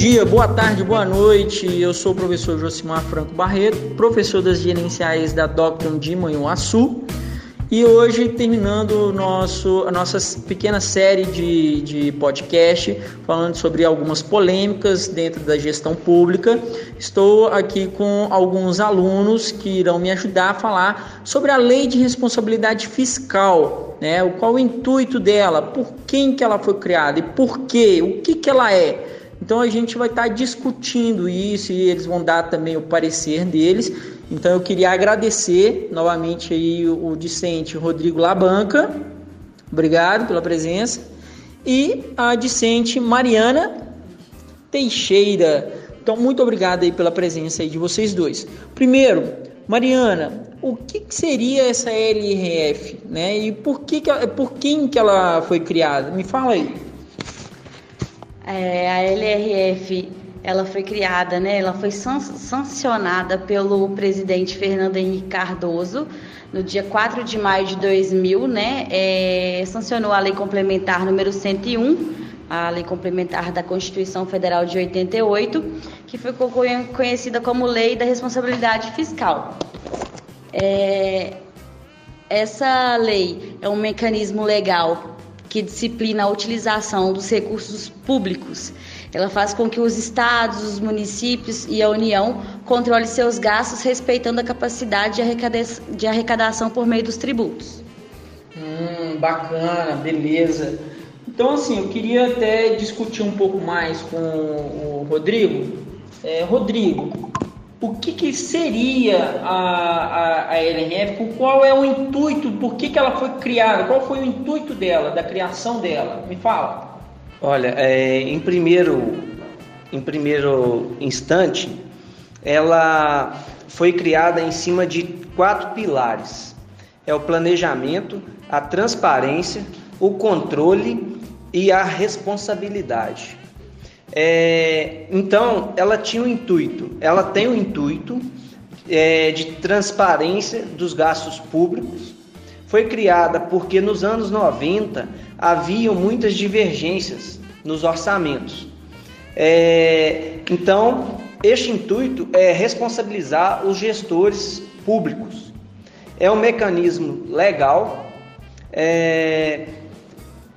dia, boa tarde, boa noite. Eu sou o professor Josimar Franco Barreto, professor das gerenciais da Docton de Manhuaçu. E hoje, terminando nosso, a nossa pequena série de, de podcast, falando sobre algumas polêmicas dentro da gestão pública, estou aqui com alguns alunos que irão me ajudar a falar sobre a lei de responsabilidade fiscal, né? Qual o intuito dela, por quem que ela foi criada e por quê, o que, que ela é. Então a gente vai estar discutindo isso e eles vão dar também o parecer deles. Então eu queria agradecer novamente aí o, discente Rodrigo Labanca. Obrigado pela presença. E a discente Mariana Teixeira. Então muito obrigado aí pela presença aí de vocês dois. Primeiro, Mariana, o que, que seria essa LRF, né? E por que, que por quem que ela foi criada? Me fala aí. É, a LRF ela foi criada, né? Ela foi sancionada pelo presidente Fernando Henrique Cardoso no dia 4 de maio de 2000, né? É, sancionou a lei complementar número 101, a lei complementar da Constituição Federal de 88, que foi conhecida como Lei da Responsabilidade Fiscal. É, essa lei é um mecanismo legal que disciplina a utilização dos recursos públicos. Ela faz com que os estados, os municípios e a União controlem seus gastos respeitando a capacidade de arrecadação por meio dos tributos. Hum, bacana, beleza. Então, assim, eu queria até discutir um pouco mais com o Rodrigo. É, Rodrigo, o que, que seria a, a, a LNF, qual é o intuito, por que, que ela foi criada, qual foi o intuito dela, da criação dela? Me fala. Olha, é, em, primeiro, em primeiro instante, ela foi criada em cima de quatro pilares: é o planejamento, a transparência, o controle e a responsabilidade. É, então, ela tinha um intuito, ela tem um intuito é, de transparência dos gastos públicos. Foi criada porque nos anos 90 haviam muitas divergências nos orçamentos. É, então, este intuito é responsabilizar os gestores públicos. É um mecanismo legal é,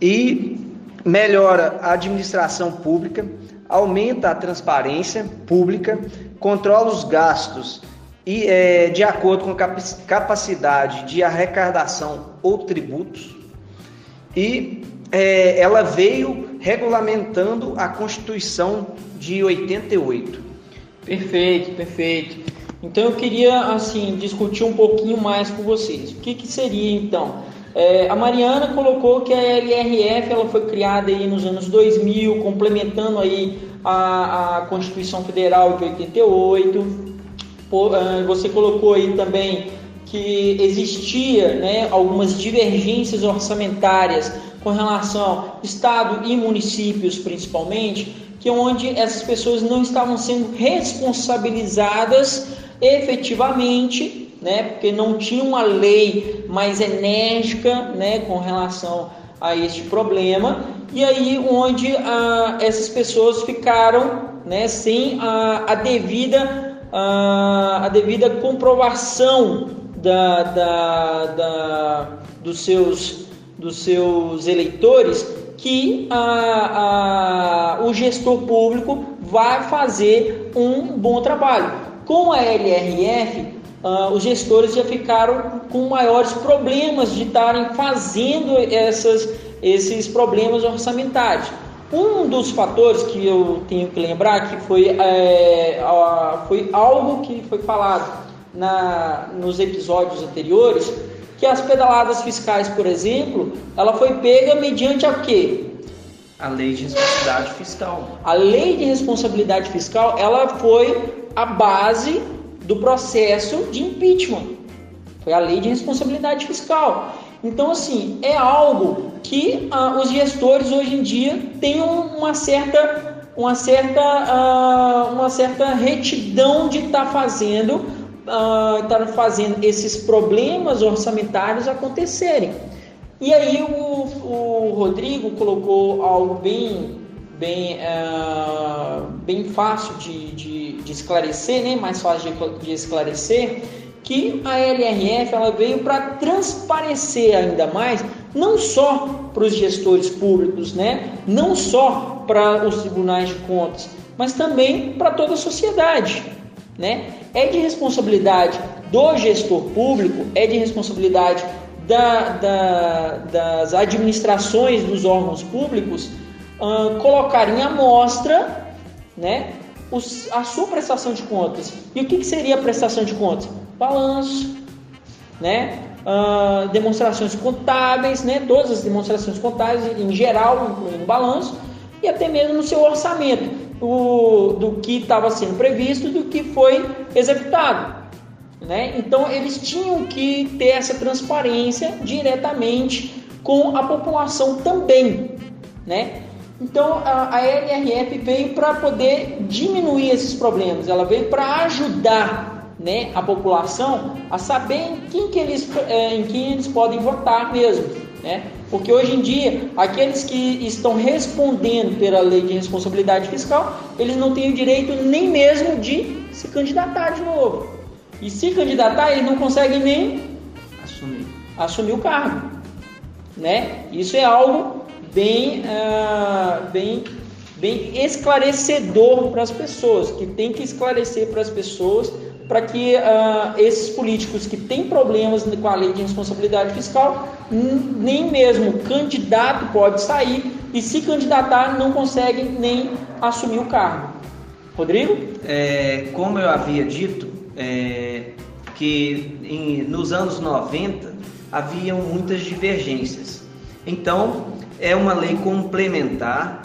e melhora a administração pública, aumenta a transparência pública, controla os gastos e é, de acordo com a capacidade de arrecadação ou tributos e é, ela veio regulamentando a Constituição de 88. Perfeito, perfeito. Então eu queria assim discutir um pouquinho mais com vocês. O que, que seria então é, a Mariana colocou que a LRF ela foi criada aí nos anos 2000, complementando aí a, a Constituição Federal de 88. É, você colocou aí também que existia né, algumas divergências orçamentárias com relação Estado e municípios principalmente, que é onde essas pessoas não estavam sendo responsabilizadas efetivamente né, porque não tinha uma lei mais enérgica né, com relação a este problema, e aí onde ah, essas pessoas ficaram né, sem a, a devida, a, a, devida comprovação da, da, da, dos, seus, dos seus eleitores que a, a, o gestor público vai fazer um bom trabalho. Com a LRF, uh, os gestores já ficaram com maiores problemas de estarem fazendo essas, esses problemas orçamentários. Um dos fatores que eu tenho que lembrar que foi, é, foi algo que foi falado na, nos episódios anteriores, que as pedaladas fiscais, por exemplo, ela foi pega mediante a quê? A lei de responsabilidade fiscal. A lei de responsabilidade fiscal, ela foi a base do processo de impeachment. Foi a lei de responsabilidade fiscal. Então, assim, é algo que ah, os gestores hoje em dia têm uma certa, uma certa, ah, uma certa retidão de estar tá fazendo, ah, estar fazendo esses problemas orçamentários acontecerem. E aí o, o Rodrigo colocou algo bem, bem, uh, bem fácil de, de, de, esclarecer, né? mais fácil de, de esclarecer, que a LRF ela veio para transparecer ainda mais, não só para os gestores públicos, né? não só para os tribunais de contas, mas também para toda a sociedade. Né? É de responsabilidade do gestor público, é de responsabilidade da, da, das administrações dos órgãos públicos uh, colocarem à mostra né, os, a sua prestação de contas. E o que, que seria a prestação de contas? Balanço, né, uh, demonstrações contábeis, né, todas as demonstrações contábeis em geral, incluindo balanço, e até mesmo no seu orçamento, o, do que estava sendo previsto, do que foi executado. Né? Então eles tinham que ter essa transparência diretamente com a população também. Né? Então a, a LRF veio para poder diminuir esses problemas, ela veio para ajudar né, a população a saber em quem, que eles, é, em quem eles podem votar mesmo. Né? Porque hoje em dia, aqueles que estão respondendo pela lei de responsabilidade fiscal, eles não têm o direito nem mesmo de se candidatar de novo. E se candidatar, eles não conseguem nem assumir, assumir o cargo. Né? Isso é algo bem, uh, bem, bem esclarecedor para as pessoas, que tem que esclarecer para as pessoas para que uh, esses políticos que têm problemas com a lei de responsabilidade fiscal, nem mesmo candidato pode sair e se candidatar não consegue nem assumir o cargo. Rodrigo? É, como eu havia dito, é, que em, nos anos 90 haviam muitas divergências. Então, é uma lei complementar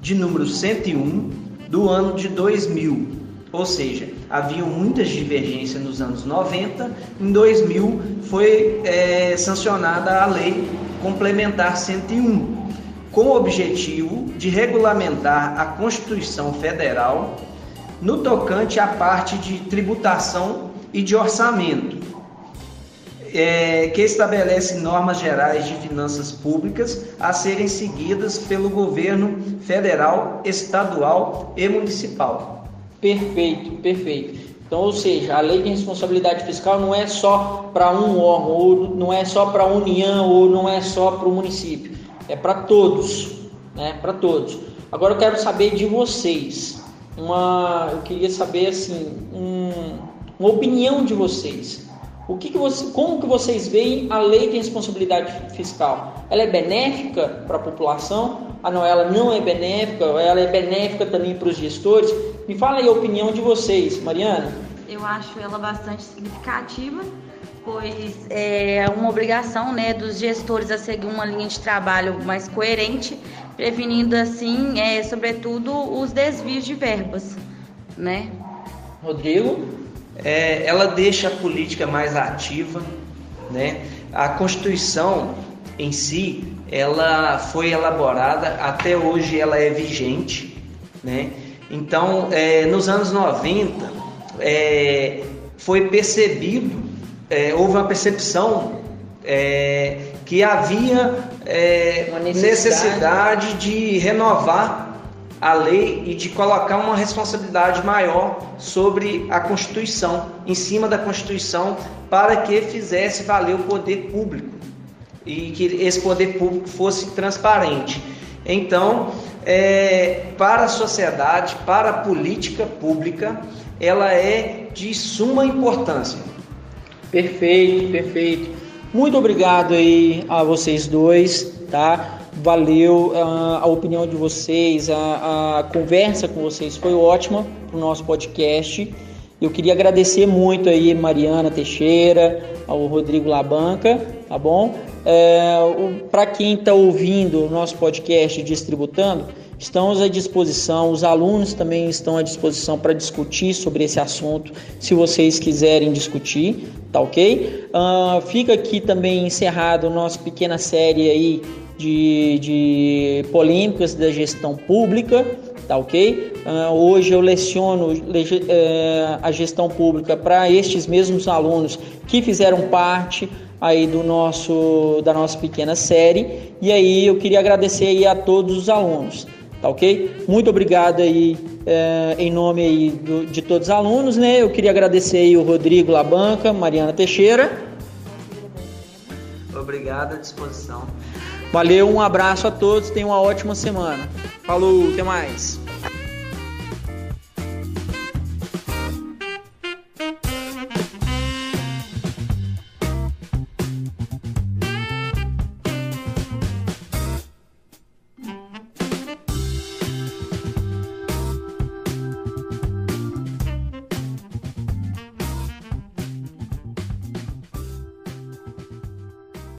de número 101 do ano de 2000. Ou seja, haviam muitas divergências nos anos 90, em 2000 foi é, sancionada a lei complementar 101, com o objetivo de regulamentar a Constituição Federal no tocante à parte de tributação e de orçamento, é, que estabelece normas gerais de finanças públicas a serem seguidas pelo governo federal, estadual e municipal. Perfeito, perfeito. Então, ou seja, a lei de responsabilidade fiscal não é só para um órgão, ou não é só para a União, ou não é só para o município. É para todos, né? Para todos. Agora eu quero saber de vocês uma, eu queria saber assim, um, uma opinião de vocês. O que, que você, como que vocês veem a lei de responsabilidade fiscal? Ela é benéfica para a população? Ah, não, ela não é benéfica. Ela é benéfica também para os gestores? Me fala aí a opinião de vocês, Mariana. Eu acho ela bastante significativa, pois é uma obrigação, né, dos gestores a seguir uma linha de trabalho mais coerente prevenindo assim, é, sobretudo, os desvios de verbas, né? Rodrigo? É, ela deixa a política mais ativa, né? A Constituição em si, ela foi elaborada, até hoje ela é vigente, né? Então, é, nos anos 90, é, foi percebido, é, houve uma percepção é, que havia é, necessidade. necessidade de renovar a lei e de colocar uma responsabilidade maior sobre a Constituição, em cima da Constituição, para que fizesse valer o poder público e que esse poder público fosse transparente. Então, é, para a sociedade, para a política pública, ela é de suma importância. Perfeito, perfeito. Muito obrigado aí a vocês dois, tá? Valeu uh, a opinião de vocês, a, a conversa com vocês foi ótima para o nosso podcast. Eu queria agradecer muito aí Mariana Teixeira, ao Rodrigo Labanca, tá bom? É, para quem está ouvindo o nosso podcast Distributando, Estamos à disposição, os alunos também estão à disposição para discutir sobre esse assunto, se vocês quiserem discutir, tá ok? Uh, fica aqui também encerrado nossa pequena série aí de, de polêmicas da gestão pública, tá ok? Uh, hoje eu leciono uh, a gestão pública para estes mesmos alunos que fizeram parte aí do nosso da nossa pequena série e aí eu queria agradecer aí a todos os alunos, tá ok? Muito obrigado aí uh, em nome aí do, de todos os alunos, né? Eu queria agradecer aí o Rodrigo Labanca, Mariana Teixeira. Obrigado à disposição. Valeu, um abraço a todos, tenham uma ótima semana. Falou, até mais.